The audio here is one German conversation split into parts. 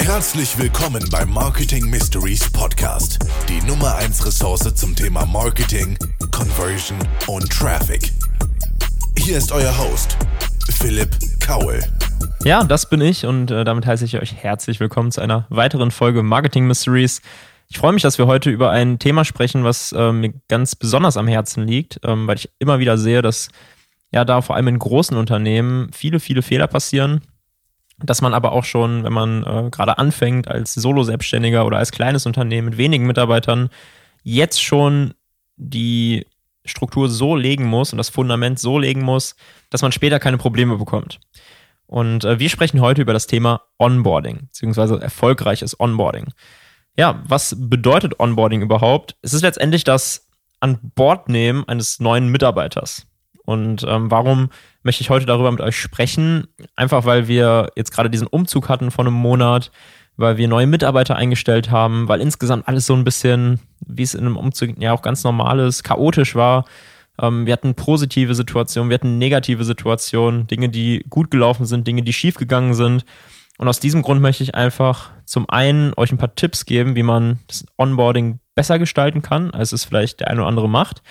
Herzlich willkommen beim Marketing Mysteries Podcast, die Nummer 1 Ressource zum Thema Marketing, Conversion und Traffic. Hier ist euer Host, Philipp Kaul. Ja, das bin ich und äh, damit heiße ich euch herzlich willkommen zu einer weiteren Folge Marketing Mysteries. Ich freue mich, dass wir heute über ein Thema sprechen, was äh, mir ganz besonders am Herzen liegt, ähm, weil ich immer wieder sehe, dass ja da vor allem in großen Unternehmen viele, viele Fehler passieren, dass man aber auch schon, wenn man äh, gerade anfängt als Solo-Selbstständiger oder als kleines Unternehmen mit wenigen Mitarbeitern, jetzt schon die Struktur so legen muss und das Fundament so legen muss, dass man später keine Probleme bekommt. Und äh, wir sprechen heute über das Thema Onboarding, beziehungsweise erfolgreiches Onboarding. Ja, was bedeutet Onboarding überhaupt? Es ist letztendlich das an Bord nehmen eines neuen Mitarbeiters. Und ähm, warum möchte ich heute darüber mit euch sprechen? Einfach weil wir jetzt gerade diesen Umzug hatten von einem Monat, weil wir neue Mitarbeiter eingestellt haben, weil insgesamt alles so ein bisschen, wie es in einem Umzug ja auch ganz normal ist, chaotisch war. Ähm, wir hatten positive Situationen, wir hatten negative Situationen, Dinge, die gut gelaufen sind, Dinge, die schief gegangen sind. Und aus diesem Grund möchte ich einfach zum einen euch ein paar Tipps geben, wie man das Onboarding besser gestalten kann, als es vielleicht der eine oder andere macht.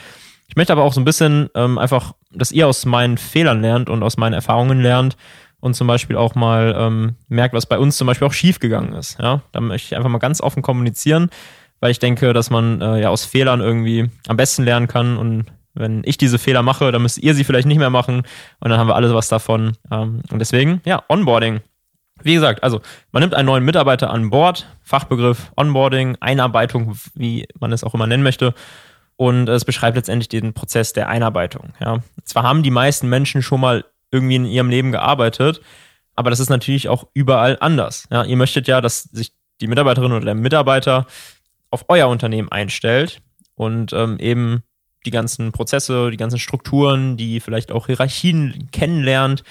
Ich möchte aber auch so ein bisschen ähm, einfach, dass ihr aus meinen Fehlern lernt und aus meinen Erfahrungen lernt und zum Beispiel auch mal ähm, merkt, was bei uns zum Beispiel auch schiefgegangen ist. Ja, da möchte ich einfach mal ganz offen kommunizieren, weil ich denke, dass man äh, ja aus Fehlern irgendwie am besten lernen kann und wenn ich diese Fehler mache, dann müsst ihr sie vielleicht nicht mehr machen und dann haben wir alles was davon. Ähm, und deswegen, ja, Onboarding. Wie gesagt, also man nimmt einen neuen Mitarbeiter an Bord, Fachbegriff Onboarding, Einarbeitung, wie man es auch immer nennen möchte und es beschreibt letztendlich den Prozess der Einarbeitung. Ja. Zwar haben die meisten Menschen schon mal irgendwie in ihrem Leben gearbeitet, aber das ist natürlich auch überall anders. Ja. Ihr möchtet ja, dass sich die Mitarbeiterin oder der Mitarbeiter auf euer Unternehmen einstellt und ähm, eben die ganzen Prozesse, die ganzen Strukturen, die vielleicht auch Hierarchien kennenlernt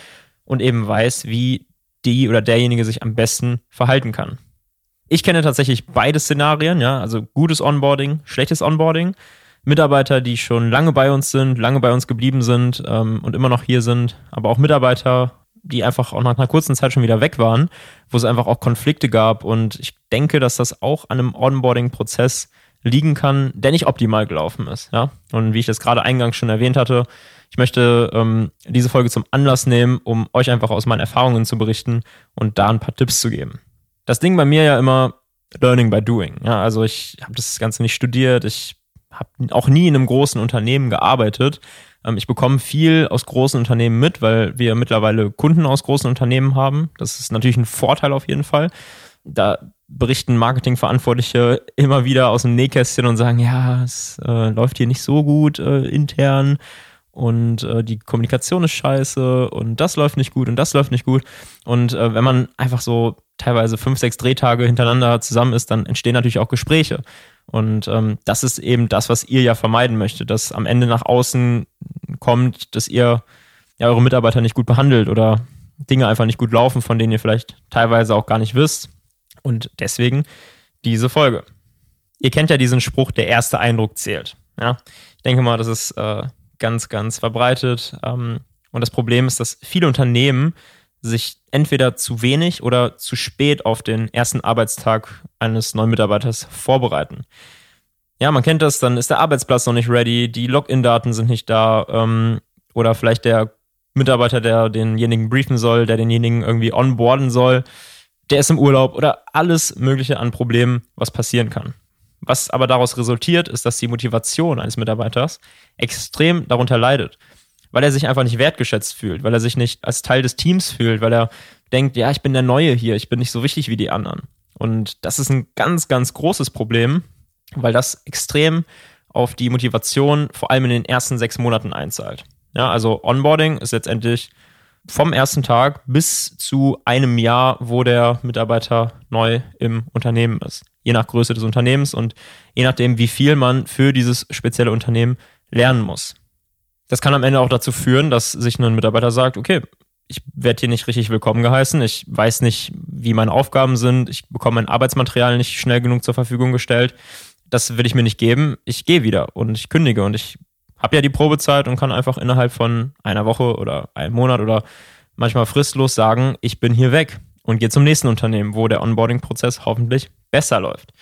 und eben weiß, wie die oder derjenige sich am besten verhalten kann. Ich kenne tatsächlich beide Szenarien, ja, also gutes Onboarding, schlechtes Onboarding. Mitarbeiter, die schon lange bei uns sind, lange bei uns geblieben sind ähm, und immer noch hier sind, aber auch Mitarbeiter, die einfach auch nach einer kurzen Zeit schon wieder weg waren, wo es einfach auch Konflikte gab. Und ich denke, dass das auch an einem Onboarding-Prozess liegen kann, der nicht optimal gelaufen ist. Ja? Und wie ich das gerade eingangs schon erwähnt hatte, ich möchte ähm, diese Folge zum Anlass nehmen, um euch einfach aus meinen Erfahrungen zu berichten und da ein paar Tipps zu geben. Das Ding bei mir ja immer Learning by Doing. Ja, also ich habe das Ganze nicht studiert, ich habe auch nie in einem großen Unternehmen gearbeitet. Ähm, ich bekomme viel aus großen Unternehmen mit, weil wir mittlerweile Kunden aus großen Unternehmen haben. Das ist natürlich ein Vorteil auf jeden Fall. Da berichten Marketingverantwortliche immer wieder aus dem Nähkästchen und sagen, ja, es äh, läuft hier nicht so gut äh, intern und äh, die Kommunikation ist scheiße und das läuft nicht gut und das läuft nicht gut. Und äh, wenn man einfach so teilweise fünf, sechs Drehtage hintereinander zusammen ist, dann entstehen natürlich auch Gespräche. Und ähm, das ist eben das, was ihr ja vermeiden möchtet, dass am Ende nach außen kommt, dass ihr ja eure Mitarbeiter nicht gut behandelt oder Dinge einfach nicht gut laufen, von denen ihr vielleicht teilweise auch gar nicht wisst. Und deswegen diese Folge. Ihr kennt ja diesen Spruch, der erste Eindruck zählt. Ja? Ich denke mal, das ist äh, ganz, ganz verbreitet. Ähm, und das Problem ist, dass viele Unternehmen sich entweder zu wenig oder zu spät auf den ersten Arbeitstag eines neuen Mitarbeiters vorbereiten. Ja, man kennt das, dann ist der Arbeitsplatz noch nicht ready, die Login-Daten sind nicht da ähm, oder vielleicht der Mitarbeiter, der denjenigen briefen soll, der denjenigen irgendwie onboarden soll, der ist im Urlaub oder alles Mögliche an Problemen, was passieren kann. Was aber daraus resultiert, ist, dass die Motivation eines Mitarbeiters extrem darunter leidet weil er sich einfach nicht wertgeschätzt fühlt, weil er sich nicht als Teil des Teams fühlt, weil er denkt, ja, ich bin der Neue hier, ich bin nicht so wichtig wie die anderen. Und das ist ein ganz, ganz großes Problem, weil das extrem auf die Motivation vor allem in den ersten sechs Monaten einzahlt. Ja, also Onboarding ist letztendlich vom ersten Tag bis zu einem Jahr, wo der Mitarbeiter neu im Unternehmen ist. Je nach Größe des Unternehmens und je nachdem, wie viel man für dieses spezielle Unternehmen lernen muss. Das kann am Ende auch dazu führen, dass sich ein Mitarbeiter sagt, okay, ich werde hier nicht richtig willkommen geheißen, ich weiß nicht, wie meine Aufgaben sind, ich bekomme mein Arbeitsmaterial nicht schnell genug zur Verfügung gestellt. Das will ich mir nicht geben. Ich gehe wieder und ich kündige und ich habe ja die Probezeit und kann einfach innerhalb von einer Woche oder einem Monat oder manchmal fristlos sagen, ich bin hier weg. und geht zum nächsten Unternehmen, wo der Onboarding-Prozess hoffentlich besser läuft.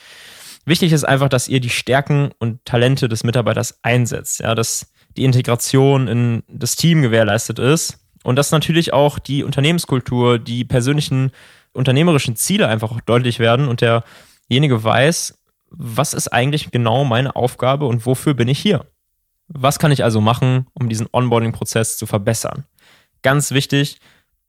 Wichtig ist einfach, dass ihr die Stärken und Talente des Mitarbeiters einsetzt, ja, dass die Integration in das Team gewährleistet ist und dass natürlich auch die Unternehmenskultur, die persönlichen unternehmerischen Ziele einfach auch deutlich werden und derjenige weiß, was ist eigentlich genau meine Aufgabe und wofür bin ich hier? Was kann ich also machen, um diesen Onboarding-Prozess zu verbessern? Ganz wichtig,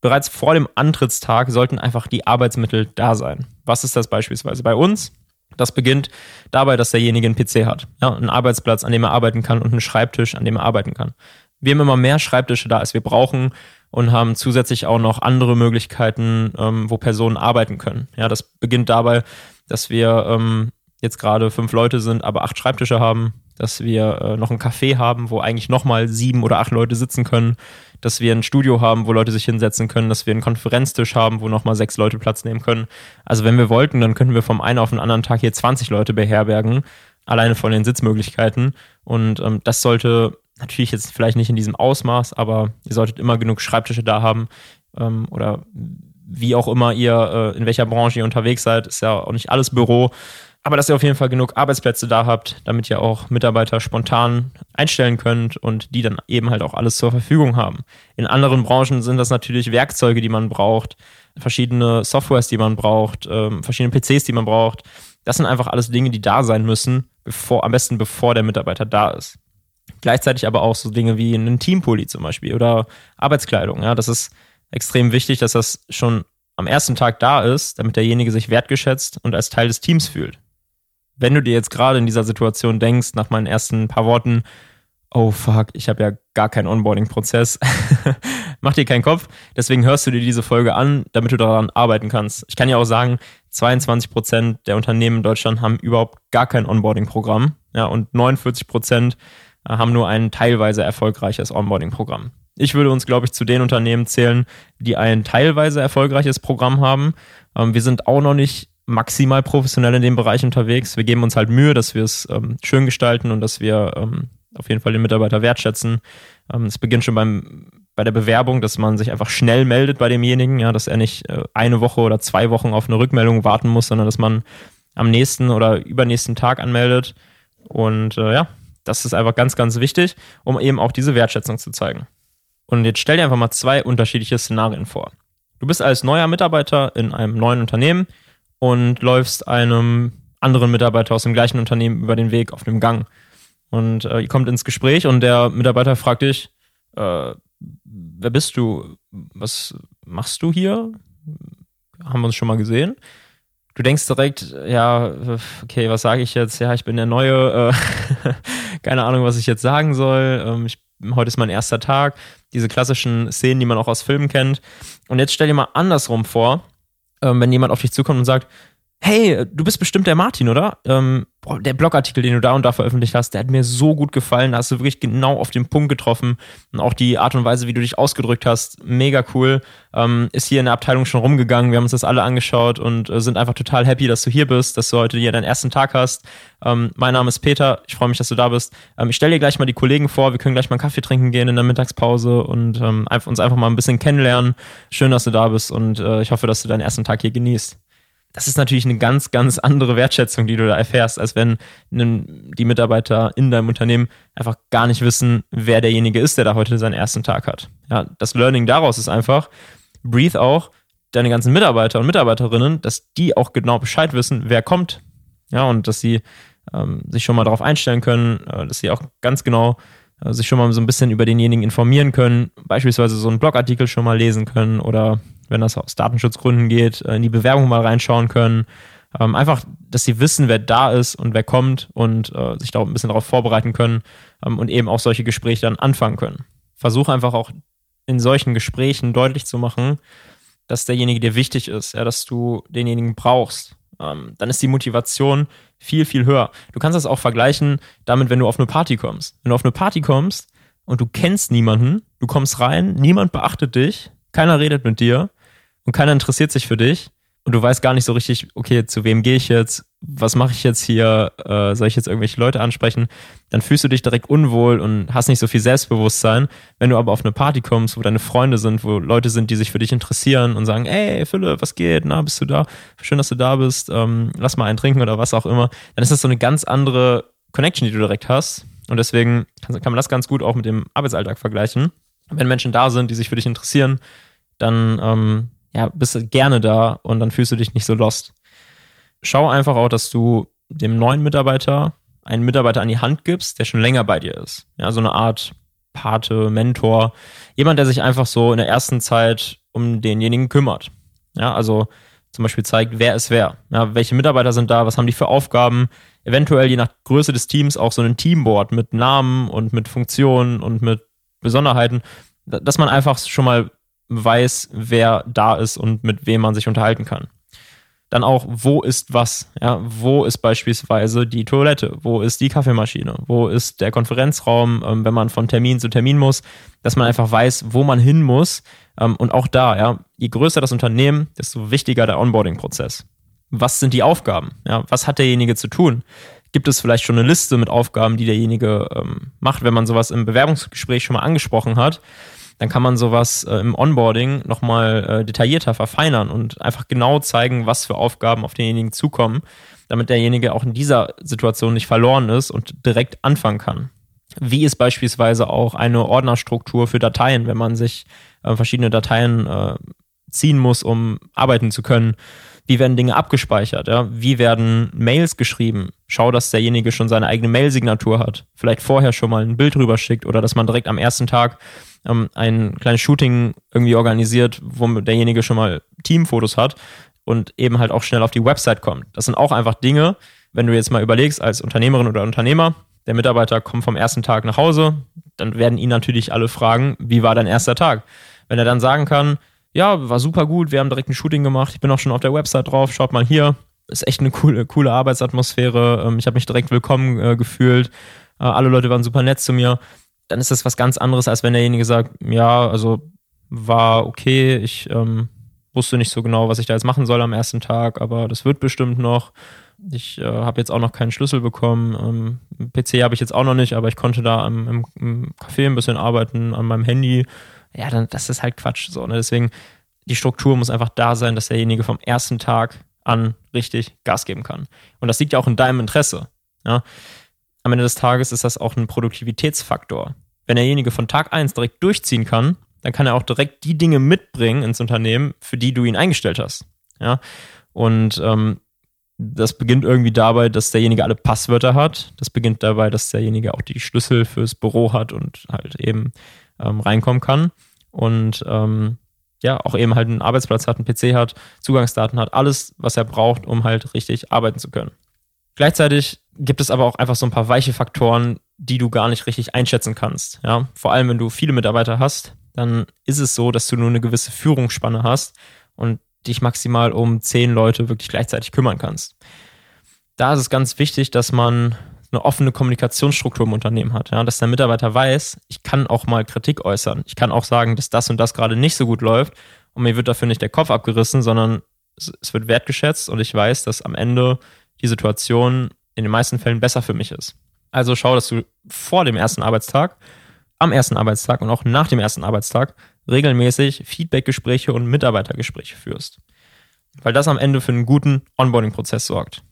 bereits vor dem Antrittstag sollten einfach die Arbeitsmittel da sein. Was ist das beispielsweise bei uns? Das beginnt dabei, dass derjenige einen PC hat, ja, einen Arbeitsplatz, an dem er arbeiten kann und einen Schreibtisch, an dem er arbeiten kann. Wir haben immer mehr Schreibtische da, als wir brauchen und haben zusätzlich auch noch andere Möglichkeiten, ähm, wo Personen arbeiten können. Ja, das beginnt dabei, dass wir ähm, jetzt gerade fünf Leute sind, aber acht Schreibtische haben, dass wir äh, noch ein Café haben, wo eigentlich nochmal sieben oder acht Leute sitzen können, dass wir ein Studio haben, wo Leute sich hinsetzen können, dass wir einen Konferenztisch haben, wo nochmal sechs Leute Platz nehmen können. Also wenn wir wollten, dann könnten wir vom einen auf den anderen Tag hier 20 Leute beherbergen, alleine von den Sitzmöglichkeiten. Und ähm, das sollte natürlich jetzt vielleicht nicht in diesem Ausmaß, aber ihr solltet immer genug Schreibtische da haben ähm, oder wie auch immer ihr, äh, in welcher Branche ihr unterwegs seid, ist ja auch nicht alles Büro. Aber dass ihr auf jeden Fall genug Arbeitsplätze da habt, damit ihr auch Mitarbeiter spontan einstellen könnt und die dann eben halt auch alles zur Verfügung haben. In anderen Branchen sind das natürlich Werkzeuge, die man braucht, verschiedene Softwares, die man braucht, ähm, verschiedene PCs, die man braucht. Das sind einfach alles Dinge, die da sein müssen, bevor, am besten bevor der Mitarbeiter da ist. Gleichzeitig aber auch so Dinge wie einen Teampulli zum Beispiel oder Arbeitskleidung. Ja, das ist extrem wichtig, dass das schon am ersten Tag da ist, damit derjenige sich wertgeschätzt und als Teil des Teams fühlt wenn du dir jetzt gerade in dieser Situation denkst, nach meinen ersten paar Worten, oh fuck, ich habe ja gar keinen Onboarding-Prozess, mach dir keinen Kopf. Deswegen hörst du dir diese Folge an, damit du daran arbeiten kannst. Ich kann ja auch sagen, 22 Prozent der Unternehmen in Deutschland haben überhaupt gar kein Onboarding-Programm. Ja, und 49 Prozent äh, haben nur ein teilweise erfolgreiches Onboarding-Programm. Ich würde uns, glaube ich, zu den Unternehmen zählen, die ein teilweise erfolgreiches Programm haben. Ähm, wir sind auch noch nicht maximal professionell in dem Bereich unterwegs. Wir geben uns halt Mühe, dass wir es ähm, schön gestalten und dass wir ähm, auf jeden Fall den Mitarbeiter wertschätzen. Ähm, es beginnt schon beim, bei der Bewerbung, dass man sich einfach schnell meldet bei demjenigen, ja, dass er nicht äh, eine Woche oder zwei Wochen auf eine Rückmeldung warten muss, sondern dass man am nächsten oder übernächsten Tag anmeldet. Und äh, ja, das ist einfach ganz, ganz wichtig, um eben auch diese Wertschätzung zu zeigen. Und jetzt stell dir einfach mal zwei unterschiedliche Szenarien vor. Du bist als neuer Mitarbeiter in einem neuen Unternehmen und läufst einem anderen Mitarbeiter aus dem gleichen Unternehmen über den Weg auf dem Gang. Und äh, ihr kommt ins Gespräch und der Mitarbeiter fragt dich, äh, wer bist du? Was machst du hier? Haben wir uns schon mal gesehen? Du denkst direkt, ja, okay, was sage ich jetzt? Ja, ich bin der Neue, äh, keine Ahnung, was ich jetzt sagen soll. Ähm, ich, heute ist mein erster Tag. Diese klassischen Szenen, die man auch aus Filmen kennt. Und jetzt stell dir mal andersrum vor, wenn jemand auf dich zukommt und sagt, hey, du bist bestimmt der Martin, oder? Ähm, boah, der Blogartikel, den du da und da veröffentlicht hast, der hat mir so gut gefallen. Da hast du wirklich genau auf den Punkt getroffen. Und auch die Art und Weise, wie du dich ausgedrückt hast, mega cool. Ähm, ist hier in der Abteilung schon rumgegangen. Wir haben uns das alle angeschaut und äh, sind einfach total happy, dass du hier bist, dass du heute hier deinen ersten Tag hast. Ähm, mein Name ist Peter. Ich freue mich, dass du da bist. Ähm, ich stelle dir gleich mal die Kollegen vor. Wir können gleich mal einen Kaffee trinken gehen in der Mittagspause und ähm, uns einfach mal ein bisschen kennenlernen. Schön, dass du da bist und äh, ich hoffe, dass du deinen ersten Tag hier genießt das ist natürlich eine ganz, ganz andere Wertschätzung, die du da erfährst, als wenn die Mitarbeiter in deinem Unternehmen einfach gar nicht wissen, wer derjenige ist, der da heute seinen ersten Tag hat. Ja, das Learning daraus ist einfach, breathe auch deine ganzen Mitarbeiter und Mitarbeiterinnen, dass die auch genau Bescheid wissen, wer kommt. Ja, und dass sie ähm, sich schon mal darauf einstellen können, äh, dass sie auch ganz genau äh, sich schon mal so ein bisschen über denjenigen informieren können, beispielsweise so einen Blogartikel schon mal lesen können oder wenn das aus Datenschutzgründen geht, äh, in die Bewerbung mal reinschauen können. Ähm, einfach, dass sie wissen, wer da ist und wer kommt und äh, sich da ein bisschen darauf vorbereiten können ähm, und eben auch solche Gespräche dann anfangen können. Versuche einfach auch in solchen Gesprächen deutlich zu machen, dass derjenige dir wichtig ist, ja, dass du denjenigen brauchst. Ähm, dann ist die Motivation viel, viel höher. Du kannst das auch vergleichen damit, wenn du auf eine Party kommst. Wenn du auf eine Party kommst und du kennst niemanden, du kommst rein, niemand beachtet dich, keiner redet mit dir, und keiner interessiert sich für dich, und du weißt gar nicht so richtig, okay, zu wem gehe ich jetzt, was mache ich jetzt hier, äh, soll ich jetzt irgendwelche Leute ansprechen, dann fühlst du dich direkt unwohl und hast nicht so viel Selbstbewusstsein. Wenn du aber auf eine Party kommst, wo deine Freunde sind, wo Leute sind, die sich für dich interessieren und sagen, ey Philipp, was geht, na, bist du da? Schön, dass du da bist, ähm, lass mal einen trinken oder was auch immer, dann ist das so eine ganz andere Connection, die du direkt hast. Und deswegen kann, man das ganz gut auch mit dem Arbeitsalltag vergleichen. Wenn Menschen da sind, die sich für dich interessieren, dann ähm, ja, bist du gerne da und dann fühlst du dich nicht so lost. Schau einfach auch, dass du dem neuen Mitarbeiter einen Mitarbeiter an die Hand gibst, der schon länger bei dir ist. Ja, so eine Art Pate, Mentor, jemand, der sich einfach so in der ersten Zeit um denjenigen kümmert. Ja, also zum Beispiel zeigt, wer ist wer. Ja, welche Mitarbeiter sind da, was haben die für Aufgaben, eventuell je nach Größe des Teams auch so ein Teamboard mit Namen und mit Funktionen und mit Besonderheiten, dass man einfach schon mal weiß, wer da ist und mit wem man sich unterhalten kann. Dann auch, wo ist was? Ja, wo ist beispielsweise die Toilette? Wo ist die Kaffeemaschine? Wo ist der Konferenzraum, ähm, wenn man von Termin zu Termin muss? Dass man einfach weiß, wo man hin muss. Ähm, und auch da, ja, je größer das Unternehmen, desto wichtiger der Onboarding-Prozess. Was sind die Aufgaben? Ja, was hat derjenige zu tun? Gibt es vielleicht schon eine Liste mit Aufgaben, die derjenige ähm, macht, wenn man sowas im Bewerbungsgespräch schon mal angesprochen hat? Dann kann man sowas äh, im Onboarding nochmal äh, detaillierter verfeinern und einfach genau zeigen, was für Aufgaben auf denjenigen zukommen, damit derjenige auch in dieser Situation nicht verloren ist und direkt anfangen kann. Wie ist beispielsweise auch eine Ordnerstruktur für Dateien, wenn man sich äh, verschiedene Dateien äh, ziehen muss, um arbeiten zu können? Wie werden Dinge abgespeichert? Ja? Wie werden Mails geschrieben? Schau, dass derjenige schon seine eigene Mail-Signatur hat. Vielleicht vorher schon mal ein Bild rüber schickt oder dass man direkt am ersten Tag ähm, ein kleines Shooting irgendwie organisiert, wo derjenige schon mal Teamfotos hat und eben halt auch schnell auf die Website kommt. Das sind auch einfach Dinge, wenn du jetzt mal überlegst, als Unternehmerin oder Unternehmer, der Mitarbeiter kommt vom ersten Tag nach Hause, dann werden ihn natürlich alle fragen, wie war dein erster Tag? Wenn er dann sagen kann, ja, war super gut, wir haben direkt ein Shooting gemacht, ich bin auch schon auf der Website drauf, schaut mal hier, ist echt eine coole, coole Arbeitsatmosphäre, ähm, ich habe mich direkt willkommen äh, gefühlt, äh, alle Leute waren super nett zu mir, dann ist das was ganz anderes, als wenn derjenige sagt, ja, also war okay, ich ähm, wusste nicht so genau, was ich da jetzt machen soll am ersten Tag, aber das wird bestimmt noch. Ich äh, habe jetzt auch noch keinen Schlüssel bekommen. Ähm, PC habe ich jetzt auch noch nicht, aber ich konnte da im, im, Café ein bisschen arbeiten, an meinem Handy. Ja, dann das ist halt Quatsch. So, ne? Deswegen, die Struktur muss einfach da sein, dass derjenige vom ersten Tag an richtig Gas geben kann. Und das liegt ja auch in deinem Interesse. Ja? am Ende des Tages ist das auch ein Produktivitätsfaktor. Wenn derjenige von Tag 1 direkt durchziehen kann, dann kann er auch direkt die Dinge mitbringen ins Unternehmen, für die du ihn eingestellt hast. Ja. Und ähm, das beginnt irgendwie dabei, dass derjenige alle Passwörter hat. Das beginnt dabei, dass derjenige auch die Schlüssel fürs Büro hat und halt eben ähm, reinkommen kann. Und ähm, ja, auch eben halt einen Arbeitsplatz hat, einen PC hat, Zugangsdaten hat, alles, was er braucht, um halt richtig arbeiten zu können. Gleichzeitig gibt es aber auch einfach so ein paar weiche Faktoren, die du gar nicht richtig einschätzen kannst. Ja? Vor allem, wenn du viele Mitarbeiter hast, dann ist es so, dass du nur eine gewisse Führungsspanne hast und dich maximal um zehn Leute wirklich gleichzeitig kümmern kannst. Da ist es ganz wichtig, dass man eine offene Kommunikationsstruktur im Unternehmen hat, ja? dass der Mitarbeiter weiß, ich kann auch mal Kritik äußern. Ich kann auch sagen, dass das und das gerade nicht so gut läuft und mir wird dafür nicht der Kopf abgerissen, sondern es wird wertgeschätzt und ich weiß, dass am Ende die Situation in den meisten Fällen besser für mich ist. Also schau, dass du vor dem ersten Arbeitstag, am ersten Arbeitstag und auch nach dem ersten Arbeitstag regelmäßig Feedbackgespräche und Mitarbeitergespräche führst. Weil das am Ende für einen guten Onboarding-Prozess sorgt.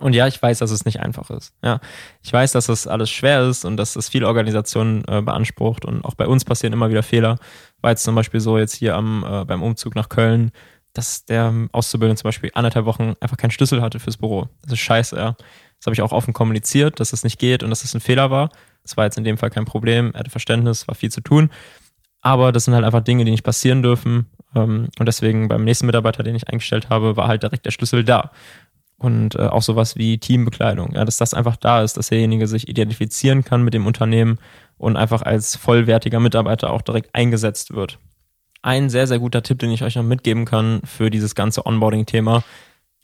Und ja, ich weiß, dass es nicht einfach ist. Ja, ich weiß, dass das alles schwer ist und dass das viele Organisationen äh, beansprucht und auch bei uns passieren immer wieder Fehler. War jetzt zum Beispiel so jetzt hier am, äh, beim Umzug nach Köln, dass der Auszubildende zum Beispiel anderthalb Wochen einfach keinen Schlüssel hatte fürs Büro. Das ist scheiße, ja. Das habe ich auch offen kommuniziert, dass das nicht geht und dass das ein Fehler war. Das war jetzt in dem Fall kein Problem. Er hatte Verständnis, war viel zu tun. Aber das sind halt einfach Dinge, die nicht passieren dürfen. Ähm, und deswegen beim nächsten Mitarbeiter, den ich eingestellt habe, war halt direkt der Schlüssel da. Und äh, auch sowas wie Teambekleidung, ja, dass das einfach da ist, dass derjenige sich identifizieren kann mit dem Unternehmen und einfach als vollwertiger Mitarbeiter auch direkt eingesetzt wird ein sehr, sehr guter Tipp, den ich euch noch mitgeben kann für dieses ganze Onboarding-Thema.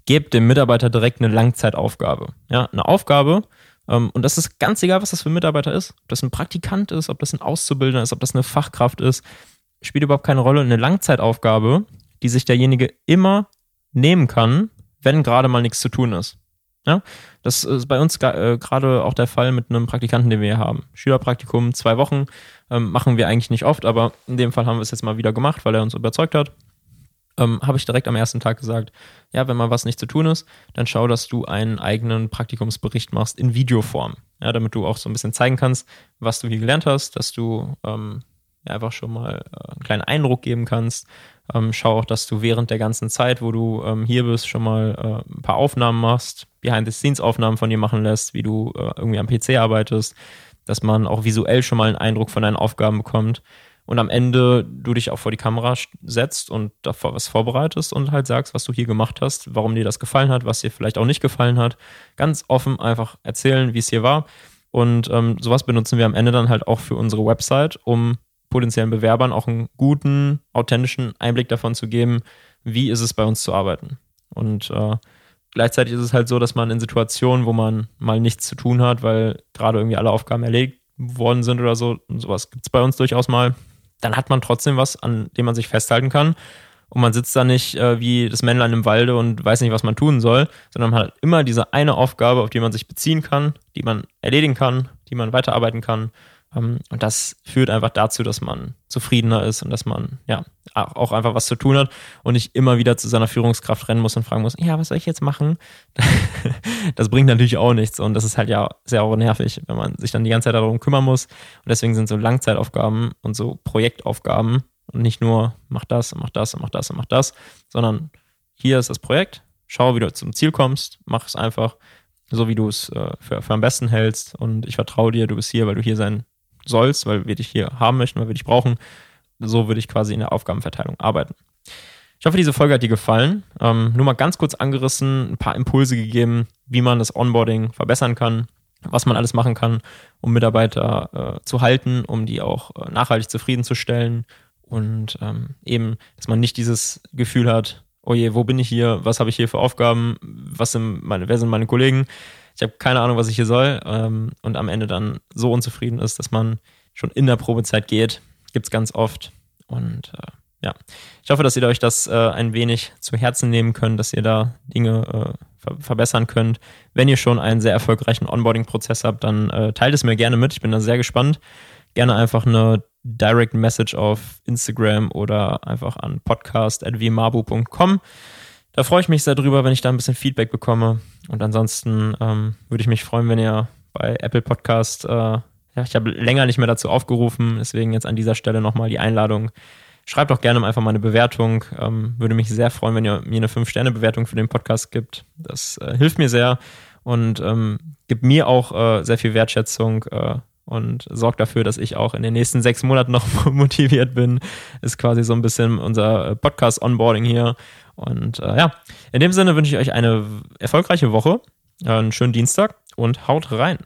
Gebt dem Mitarbeiter direkt eine Langzeitaufgabe. Ja, eine Aufgabe, ähm, und das ist ganz egal, was das für ein Mitarbeiter ist. Ob das ein Praktikant ist, ob das ein Auszubildender ist, ob das eine Fachkraft ist, spielt überhaupt keine Rolle. Eine Langzeitaufgabe, die sich derjenige immer nehmen kann, wenn gerade mal nichts zu tun ist. Ja, das ist bei uns äh, gerade auch der Fall mit einem Praktikanten, den wir hier haben. Schülerpraktikum, zwei Wochen, ähm, machen wir eigentlich nicht oft, aber in dem Fall haben wir es jetzt mal wieder gemacht, weil er uns überzeugt hat. Ähm, habe ich direkt am ersten Tag gesagt, ja, wenn mal was nicht zu tun ist, dann schau, dass du einen eigenen Praktikumsbericht machst in Videoform. Ja, damit du auch so ein bisschen zeigen kannst, was du hier gelernt hast, dass du ähm, ja, einfach schon mal äh, einen kleinen Eindruck geben kannst. Ähm, schau auch, dass du während der ganzen Zeit, wo du ähm, hier bist, schon mal äh, ein paar Aufnahmen machst, Behind-the-Scenes-Aufnahmen von dir machen lässt, wie du äh, irgendwie am PC arbeitest, dass man auch visuell schon mal einen Eindruck von deinen Aufgaben bekommt und am Ende du dich auch vor die Kamera setzt und davor was vorbereitest und halt sagst, was du hier gemacht hast, warum dir das gefallen hat, was dir vielleicht auch nicht gefallen hat. Ganz offen einfach erzählen, wie es hier war. Und ähm, sowas benutzen wir am Ende dann halt auch für unsere Website, um potenziellen Bewerbern auch einen guten, authentischen Einblick davon zu geben, wie ist es bei uns zu arbeiten. Und äh, gleichzeitig ist es halt so, dass man in Situationen, wo man mal nichts zu tun hat, weil gerade irgendwie alle Aufgaben erledigt worden sind oder so, und sowas gibt es bei uns durchaus mal, dann hat man trotzdem was, an dem man sich festhalten kann. Und man sitzt da nicht äh, wie das Männlein im Walde und weiß nicht, was man tun soll, sondern man hat immer diese eine Aufgabe, auf die man sich beziehen kann, die man erledigen kann, die man weiterarbeiten kann und das führt einfach dazu, dass man zufriedener ist und dass man ja auch einfach was zu tun hat und nicht immer wieder zu seiner Führungskraft rennen muss und fragen muss, ja, was soll ich jetzt machen? das bringt natürlich auch nichts und das ist halt ja sehr auch nervig, wenn man sich dann die ganze Zeit darum kümmern muss. Und deswegen sind so Langzeitaufgaben und so Projektaufgaben und nicht nur mach das und mach das und mach das und mach das, sondern hier ist das Projekt, schau, wie du zum Ziel kommst, mach es einfach so, wie du es äh, für, für am besten hältst und ich vertraue dir, du bist hier, weil du hier sein sollst, weil wir dich hier haben möchten, weil wir dich brauchen. So würde ich quasi in der Aufgabenverteilung arbeiten. Ich hoffe, diese Folge hat dir gefallen. Ähm, nur mal ganz kurz angerissen, ein paar Impulse gegeben, wie man das Onboarding verbessern kann, was man alles machen kann, um Mitarbeiter äh, zu halten, um die auch äh, nachhaltig zufriedenzustellen und ähm, eben, dass man nicht dieses Gefühl hat, oh je, wo bin ich hier, was habe ich hier für Aufgaben, was sind meine, wer sind meine Kollegen, ich habe keine Ahnung, was ich hier soll ähm, und am Ende dann so unzufrieden ist, dass man schon in der Probezeit geht. Gibt es ganz oft. Und äh, ja, ich hoffe, dass ihr euch das äh, ein wenig zu Herzen nehmen könnt, dass ihr da Dinge äh, ver verbessern könnt. Wenn ihr schon einen sehr erfolgreichen Onboarding-Prozess habt, dann äh, teilt es mir gerne mit. Ich bin da sehr gespannt. Gerne einfach eine Direct Message auf Instagram oder einfach an podcast.vmabu.com. Da freue ich mich sehr drüber, wenn ich da ein bisschen Feedback bekomme. Und ansonsten ähm, würde ich mich freuen, wenn ihr bei Apple Podcast, äh, ja, ich habe länger nicht mehr dazu aufgerufen, deswegen jetzt an dieser Stelle nochmal die Einladung. Schreibt doch gerne einfach mal eine Bewertung. Ähm, würde mich sehr freuen, wenn ihr mir eine 5-Sterne-Bewertung für den Podcast gibt. Das äh, hilft mir sehr und ähm, gibt mir auch äh, sehr viel Wertschätzung äh, und sorgt dafür, dass ich auch in den nächsten sechs Monaten noch motiviert bin. Ist quasi so ein bisschen unser Podcast-Onboarding hier. Und äh, ja, in dem Sinne wünsche ich euch eine erfolgreiche Woche, einen schönen Dienstag und haut rein.